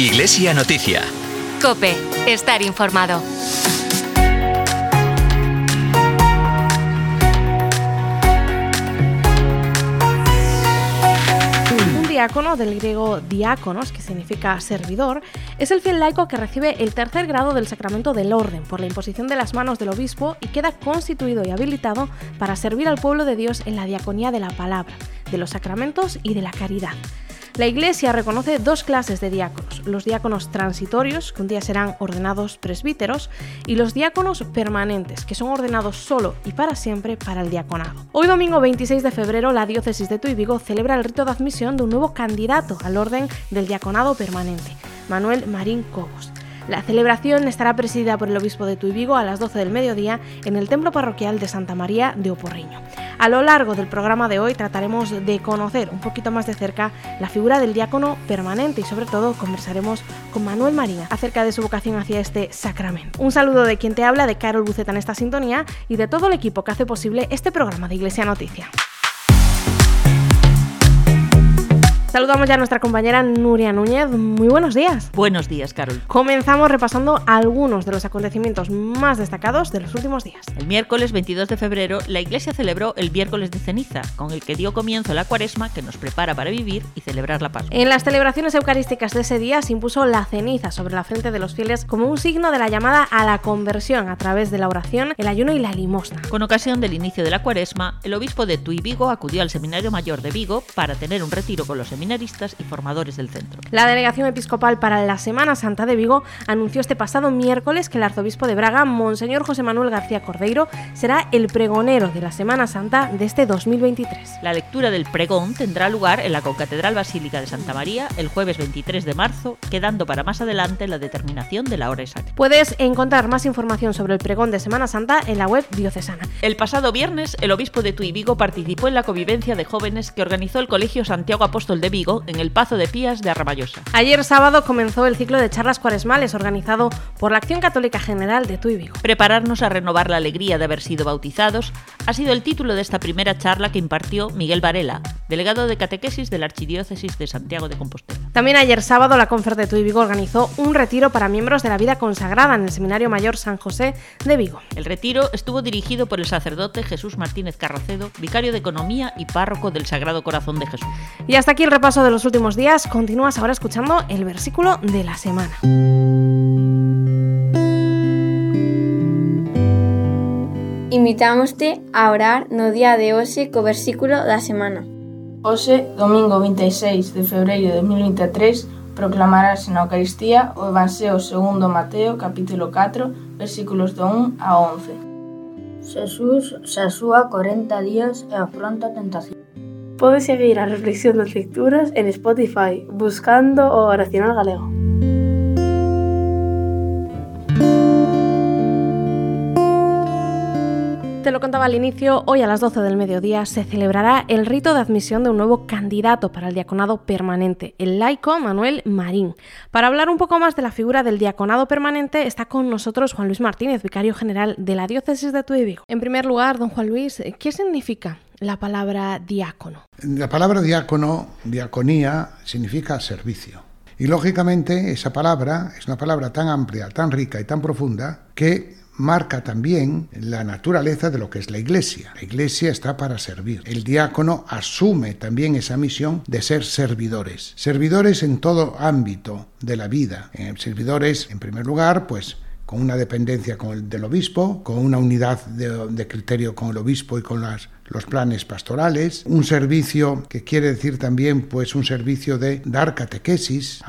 Iglesia Noticia. Cope, estar informado. Un diácono, del griego diáconos, que significa servidor, es el fiel laico que recibe el tercer grado del sacramento del orden por la imposición de las manos del obispo y queda constituido y habilitado para servir al pueblo de Dios en la diaconía de la palabra, de los sacramentos y de la caridad. La Iglesia reconoce dos clases de diáconos, los diáconos transitorios, que un día serán ordenados presbíteros, y los diáconos permanentes, que son ordenados solo y para siempre para el diaconado. Hoy domingo 26 de febrero, la diócesis de Tuy Vigo celebra el rito de admisión de un nuevo candidato al orden del diaconado permanente, Manuel Marín Cobos. La celebración estará presidida por el obispo de Tuy Vigo a las 12 del mediodía en el templo parroquial de Santa María de Oporriño. A lo largo del programa de hoy trataremos de conocer un poquito más de cerca la figura del diácono permanente y sobre todo conversaremos con Manuel María acerca de su vocación hacia este sacramento. Un saludo de quien te habla, de Carol Buceta en esta sintonía y de todo el equipo que hace posible este programa de Iglesia Noticia. Saludamos ya a nuestra compañera Nuria Núñez. Muy buenos días. Buenos días, Carol. Comenzamos repasando algunos de los acontecimientos más destacados de los últimos días. El miércoles 22 de febrero, la Iglesia celebró el miércoles de ceniza, con el que dio comienzo la cuaresma que nos prepara para vivir y celebrar la Pascua. En las celebraciones eucarísticas de ese día se impuso la ceniza sobre la frente de los fieles como un signo de la llamada a la conversión a través de la oración, el ayuno y la limosna. Con ocasión del inicio de la cuaresma, el obispo de Tuy Vigo acudió al Seminario Mayor de Vigo para tener un retiro con los seminaristas y formadores del centro. La delegación episcopal para la Semana Santa de Vigo anunció este pasado miércoles que el arzobispo de Braga, Monseñor José Manuel García Cordeiro, será el pregonero de la Semana Santa de este 2023. La lectura del pregón tendrá lugar en la Concatedral Basílica de Santa María el jueves 23 de marzo, quedando para más adelante la determinación de la hora exacta. Puedes encontrar más información sobre el pregón de Semana Santa en la web diocesana. El pasado viernes, el obispo de Tuy Vigo participó en la convivencia de jóvenes que organizó el Colegio Santiago Apóstol de Vigo en el Pazo de Pías de Arraballosa. Ayer sábado comenzó el ciclo de charlas cuaresmales organizado por la Acción Católica General de Tuy Vigo. Prepararnos a renovar la alegría de haber sido bautizados ha sido el título de esta primera charla que impartió Miguel Varela, delegado de catequesis de la Archidiócesis de Santiago de Compostela. También ayer sábado la Confer de Tuy Vigo organizó un retiro para miembros de la vida consagrada en el Seminario Mayor San José de Vigo. El retiro estuvo dirigido por el sacerdote Jesús Martínez Carracedo, vicario de Economía y párroco del Sagrado Corazón de Jesús. Y hasta aquí el repaso de los últimos días, continúas ahora escuchando el versículo de la semana. Invitámoste a orar no día de hoxe co versículo da semana. Hoxe, domingo 26 de febreiro de 2023, proclamarase na Eucaristía o Evangelio segundo Mateo, capítulo 4, versículos do 1 a 11. Jesús se súa 40 días e afronta a tentación. Podes seguir a reflexión das lecturas en Spotify buscando Oracional Galego. Te lo contaba al inicio, hoy a las 12 del mediodía se celebrará el rito de admisión de un nuevo candidato para el diaconado permanente, el laico Manuel Marín. Para hablar un poco más de la figura del diaconado permanente está con nosotros Juan Luis Martínez, vicario general de la diócesis de Tuy. En primer lugar, don Juan Luis, ¿qué significa la palabra diácono? La palabra diácono, diaconía, significa servicio. Y lógicamente esa palabra es una palabra tan amplia, tan rica y tan profunda que marca también la naturaleza de lo que es la iglesia. La iglesia está para servir. El diácono asume también esa misión de ser servidores. Servidores en todo ámbito de la vida. Eh, servidores, en primer lugar, pues con una dependencia con el del obispo, con una unidad de, de criterio con el obispo y con las los planes pastorales, un servicio que quiere decir también pues un servicio de dar catequesis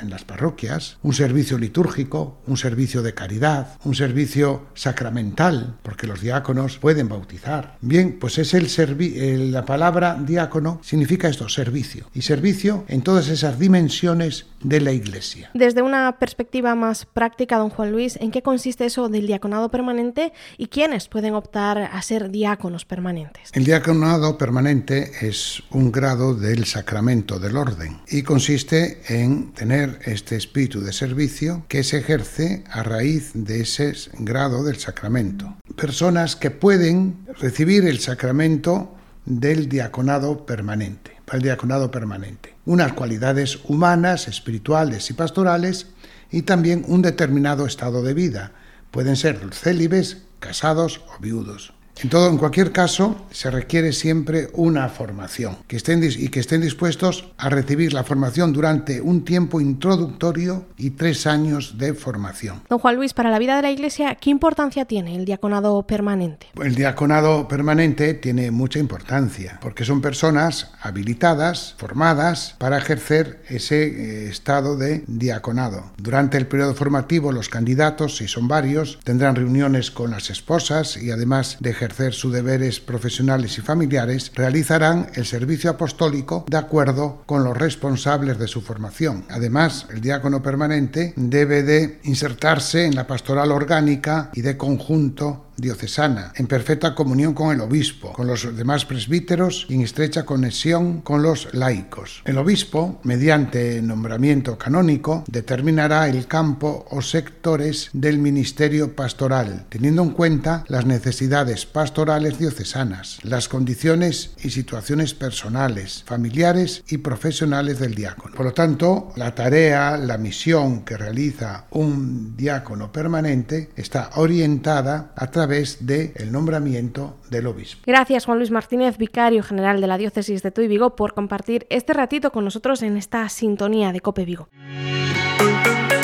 en las parroquias, un servicio litúrgico, un servicio de caridad, un servicio sacramental, porque los diáconos pueden bautizar. Bien, pues es el servi la palabra diácono significa esto, servicio, y servicio en todas esas dimensiones de la iglesia. Desde una perspectiva más práctica, don Juan Luis, ¿en qué consiste eso del diaconado permanente y quiénes pueden optar a ser diáconos permanentes? El diaconado permanente es un grado del sacramento del orden y consiste en tener este espíritu de servicio que se ejerce a raíz de ese grado del sacramento. Personas que pueden recibir el sacramento del diaconado permanente, el diaconado permanente. unas cualidades humanas, espirituales y pastorales, y también un determinado estado de vida. Pueden ser célibes, casados o viudos. En todo, en cualquier caso, se requiere siempre una formación que estén y que estén dispuestos a recibir la formación durante un tiempo introductorio y tres años de formación. Don Juan Luis, para la vida de la Iglesia, ¿qué importancia tiene el diaconado permanente? El diaconado permanente tiene mucha importancia porque son personas habilitadas, formadas para ejercer ese eh, estado de diaconado. Durante el periodo formativo, los candidatos, si son varios, tendrán reuniones con las esposas y además de ejercer sus deberes profesionales y familiares, realizarán el servicio apostólico de acuerdo con los responsables de su formación. Además, el diácono permanente debe de insertarse en la pastoral orgánica y de conjunto diocesana, en perfecta comunión con el obispo, con los demás presbíteros y en estrecha conexión con los laicos. El obispo, mediante nombramiento canónico, determinará el campo o sectores del ministerio pastoral, teniendo en cuenta las necesidades pastorales diocesanas, las condiciones y situaciones personales, familiares y profesionales del diácono. Por lo tanto, la tarea, la misión que realiza un diácono permanente está orientada a través de del nombramiento del obispo. Gracias Juan Luis Martínez, vicario general de la diócesis de Tuy Vigo, por compartir este ratito con nosotros en esta sintonía de Cope Vigo.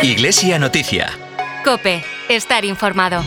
Iglesia Noticia. Cope, estar informado.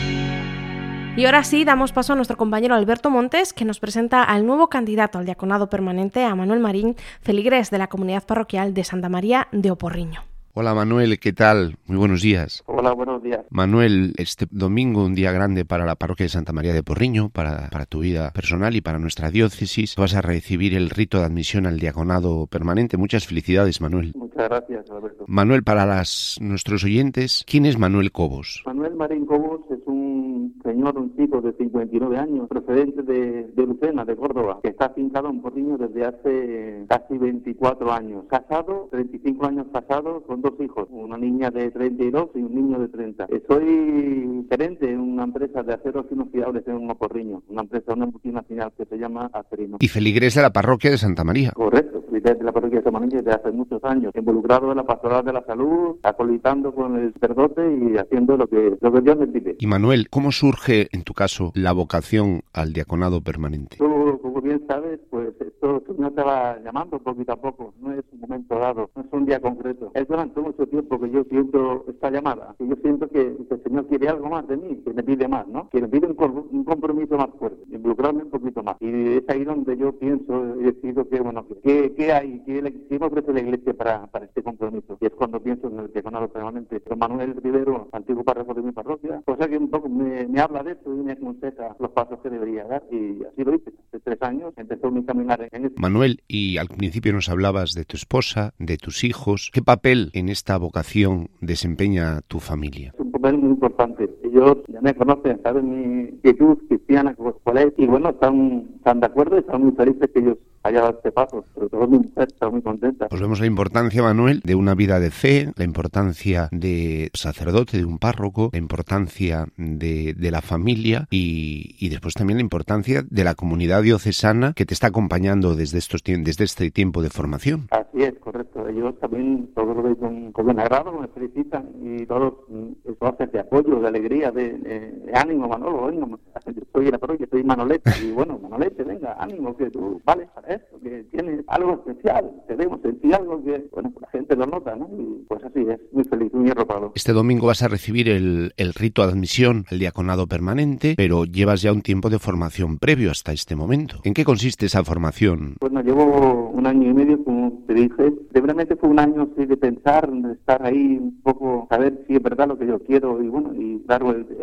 Y ahora sí, damos paso a nuestro compañero Alberto Montes, que nos presenta al nuevo candidato al diaconado permanente, a Manuel Marín, feligres de la comunidad parroquial de Santa María de Oporriño. Hola Manuel, ¿qué tal? Muy buenos días. Hola, buenos días. Manuel, este domingo un día grande para la parroquia de Santa María de Porriño, para, para tu vida personal y para nuestra diócesis. Vas a recibir el rito de admisión al diaconado permanente. Muchas felicidades, Manuel. Muchas gracias, Alberto. Manuel, para las, nuestros oyentes, ¿quién es Manuel Cobos? Manuel Marín Cobos es un señor, un chico de 59 años, procedente de, de Lucena, de Córdoba, que está afincado en Porriño desde hace casi 24 años. Casado, 35 años casado, con dos hijos, una niña de 32 y un niño de 30. Soy gerente en una empresa de aceros inoxidables en Oporriño, una empresa, una multinacional que se llama Acerino. Y feligres de la parroquia de Santa María. Correcto, feligres de la parroquia de Santa María desde hace muchos años, involucrado en la pastoral de la salud, acolitando con el sacerdote y haciendo lo que, lo que Dios me pide. Y Manuel, ¿cómo surge en tu caso la vocación al diaconado permanente? Como bien sabes, pues esto no va llamando poquito a poco, no es un momento dado, no es un día concreto. Es durante mucho tiempo que yo siento esta llamada, que yo siento que, que el Señor quiere algo más de mí, que me pide más, ¿no? Que me pide un, compromiso más fuerte, involucrarme un poquito más. Y es ahí donde yo pienso y decido que, bueno, que- ¿qué, qué hay? ¿Qué, le- qué me la Iglesia para, para este compromiso? Y es cuando pienso en el diaconado permanente. Don Manuel Rivero, antiguo párroco de mi parroquia, cosa que un poco me, me habla de esto y me aconseja los pasos que debería dar. Y así lo hice. Tres años empezó mi caminar en esto. Manuel, y al principio nos hablabas de tu esposa, de tus hijos. ¿Qué papel en esta vocación desempeña tu familia? Es un papel muy importante. Ellos ya me conocen, saben mi inquietud cristiana, cuál es, y bueno, están, están de acuerdo y están muy felices que ellos hayan dado este paso. Sobre todo mujer está muy contenta. Pues vemos la importancia, Manuel, de una vida de fe, la importancia de sacerdote, de un párroco, la importancia de, de la familia y, y después también la importancia de la comunidad diocesana que te está acompañando desde, estos, desde este tiempo de formación. Así es, correcto. Ellos también todos lo ven con, con agrado, me felicitan y todos mm, eso hace de apoyo, de alegría, de, ánimo, Manolo, venga, yo soy la parroquia, soy Manolete y bueno, Manolete, venga, ánimo, que tú vales para esto, que tienes algo especial, debemos sentir algo que, bueno, la gente lo nota, ¿no? Y pues así es, muy feliz, muy arropado. Este domingo vas a recibir el, el rito de admisión al diaconado permanente, pero llevas ya un tiempo de formación previo hasta este momento. ¿En qué consiste esa formación? Bueno, llevo un año y medio, como te dije. Realmente fue un año sí, de pensar, de estar ahí un poco, saber si es verdad lo que yo quiero y bueno, y dar el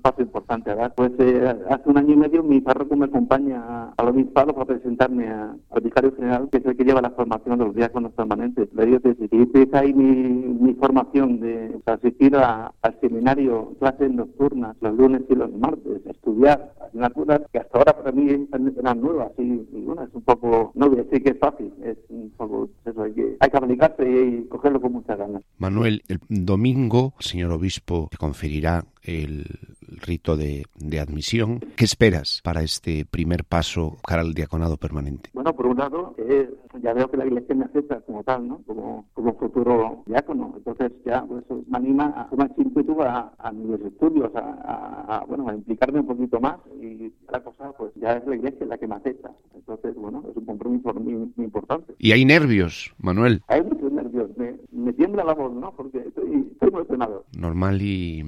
paso importante a dar. Pues eh, hace un año y medio mi párroco me acompaña al obispado para presentarme a- al vicario general, que es el que lleva la formación de los diáconos permanentes. La diócesis. Y empieza ahí mi, mi formación de asistir a- al seminario, clases nocturnas, los lunes y los martes, estudiar asignaturas que hasta ahora para mí eran nuevas y, y bueno, es un poco, no voy a decir que es fácil, es un poco, eso hay que, hay que aplicarse y, cogerlo con muchas ganas. Manuel, el domingo señor obispo te conferirá el- rito de, de admisión. ¿Qué esperas para este primer paso cara al diaconado permanente? Bueno, por un lado, eh, ya veo que la iglesia me acepta como tal, ¿no? Como, como futuro diácono. Entonces ya pues, eso me anima a tomar ímpetu a, a mis estudios, a, a, a, bueno, a implicarme un poquito más y la cosa pues ya es la iglesia la que me acepta. Entonces, bueno, es un compromiso muy, muy importante. ¿Y hay nervios, Manuel? Hay muchos nervios. Me, me tiembla la voz, ¿no? Porque estoy, estoy emocionado. Normal y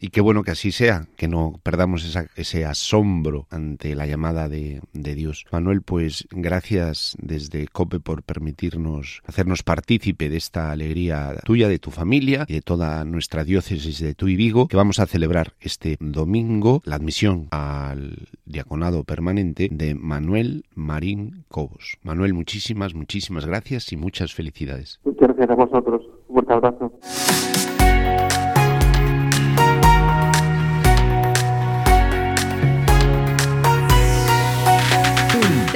y qué bueno que así sea, que no perdamos ese asombro ante la llamada de, Dios. Manuel, pues gracias desde COPE por permitirnos hacernos partícipe de esta alegría tuya, de tu familia y de toda nuestra diócesis de Tuy Vigo, que vamos a celebrar este domingo la admisión al diaconado permanente de Manuel Marín Cobos. Manuel, muchísimas, muchísimas gracias y muchas felicidades. Muchas gracias a vosotros. Un abrazo.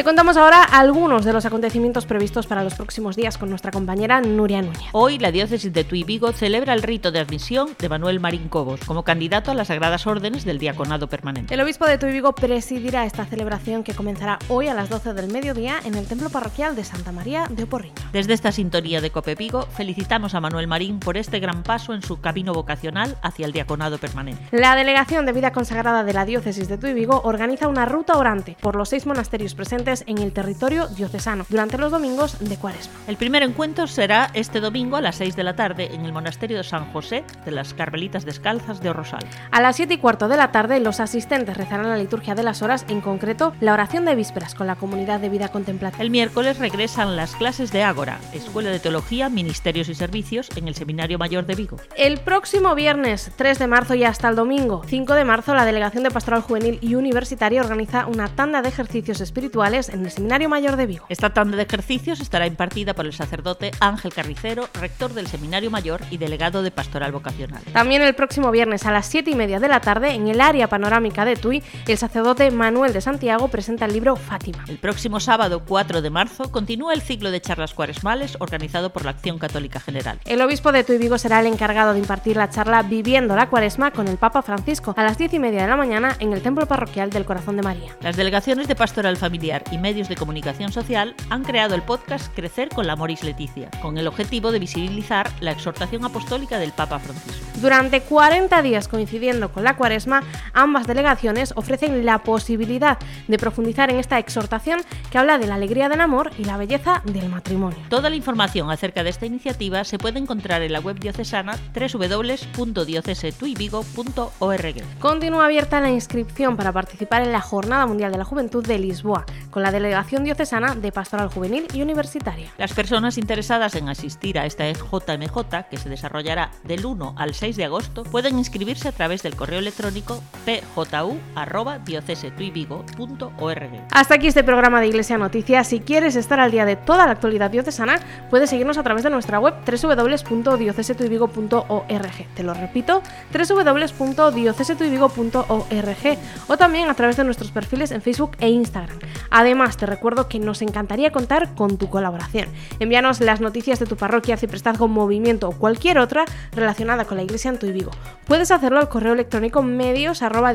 Te contamos ahora algunos de los acontecimientos previstos para los próximos días con nuestra compañera Nuria Núñez. Hoy la diócesis de Tuy Vigo celebra el rito de admisión de Manuel Marín Cobos como candidato a las Sagradas Órdenes del Diaconado Permanente. El obispo de Tuy Vigo presidirá esta celebración que comenzará hoy a las 12 del mediodía en el templo parroquial de Santa María de Oporriño. Desde esta sintonía de Cope Vigo felicitamos a Manuel Marín por este gran paso en su camino vocacional hacia el Diaconado Permanente. La Delegación de Vida Consagrada de la diócesis de Tuy Vigo organiza una ruta orante por los seis monasterios presentes en el territorio diocesano durante los domingos de Cuaresma. El primer encuentro será este domingo a las 6 de la tarde en el monasterio de San José de las Carmelitas Descalzas de Rosal. A las 7 y cuarto de la tarde los asistentes rezarán la liturgia de las horas, en concreto la oración de vísperas con la comunidad de vida contemplativa. El miércoles regresan las clases de Ágora, Escuela de Teología, Ministerios y Servicios en el Seminario Mayor de Vigo. El próximo viernes 3 de marzo y hasta el domingo 5 de marzo la Delegación de Pastoral Juvenil y Universitaria organiza una tanda de ejercicios espirituales en el Seminario Mayor de Vigo. Esta tanda de ejercicios estará impartida por el sacerdote Ángel Carricero, rector del Seminario Mayor y delegado de Pastoral Vocacional. También el próximo viernes a las 7 y media de la tarde, en el área panorámica de Tui, el sacerdote Manuel de Santiago presenta el libro Fátima. El próximo sábado 4 de marzo continúa el ciclo de charlas cuaresmales organizado por la Acción Católica General. El obispo de Tui Vigo será el encargado de impartir la charla Viviendo la Cuaresma con el Papa Francisco a las 10 y media de la mañana en el Templo Parroquial del Corazón de María. Las delegaciones de Pastoral Familiar y medios de comunicación social han creado el podcast Crecer con la Moris Leticia, con el objetivo de visibilizar la exhortación apostólica del Papa Francisco. Durante 40 días coincidiendo con la cuaresma, ambas delegaciones ofrecen la posibilidad de profundizar en esta exhortación que habla de la alegría del amor y la belleza del matrimonio. Toda la información acerca de esta iniciativa se puede encontrar en la web diocesana www.diocesetuivigo.org. Continúa abierta la inscripción para participar en la Jornada Mundial de la Juventud de Lisboa, con la Delegación Diocesana de Pastoral Juvenil y Universitaria. Las personas interesadas en asistir a esta JMJ, que se desarrollará del 1 al 6 de agosto, pueden inscribirse a través del correo electrónico pju.diocesetuivigo.org. Hasta aquí este programa de Iglesia Noticias. Si quieres estar al día de toda la actualidad diocesana, puedes seguirnos a través de nuestra web www.diocesetuivigo.org. Te lo repito, www.diocesetuivigo.org o también a través de nuestros perfiles en Facebook e Instagram. Además, te recuerdo que nos encantaría contar con tu colaboración. Envíanos las noticias de tu parroquia, ciprestazgo, movimiento o cualquier otra relacionada con la iglesia en tu Vigo. Puedes hacerlo al correo electrónico medios arroba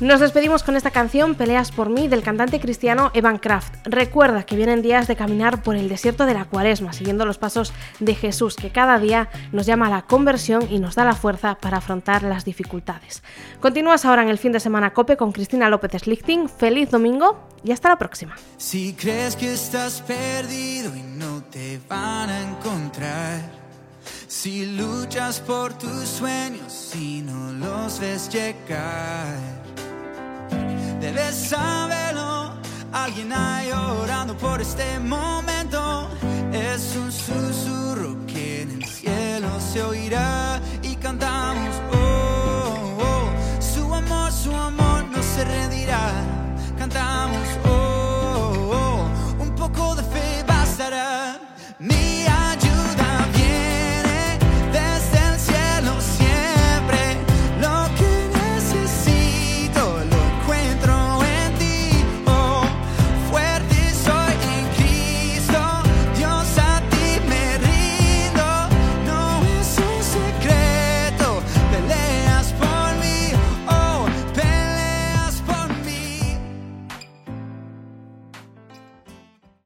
Nos despedimos con esta canción Peleas por mí del cantante cristiano Evan Kraft. Recuerda que vienen días de caminar por el desierto de la cuaresma, siguiendo los pasos de Jesús, que cada día nos llama a la conversión y nos da la fuerza para afrontar las dificultades. Continúas ahora en el fin de semana COPE con Cristina López Slichting. Feliz domingo y hasta la próxima. Si crees que estás perdido y no te van a encontrar, si luchas por tus sueños y no los ves llegar, debes saberlo. Alguien hay orando por este momento. Es un susurro que en el cielo se oirá y cantamos. Oh, oh, su amor, su amor no se redirá Oh, oh, oh, un poco de fe bastará. Mi.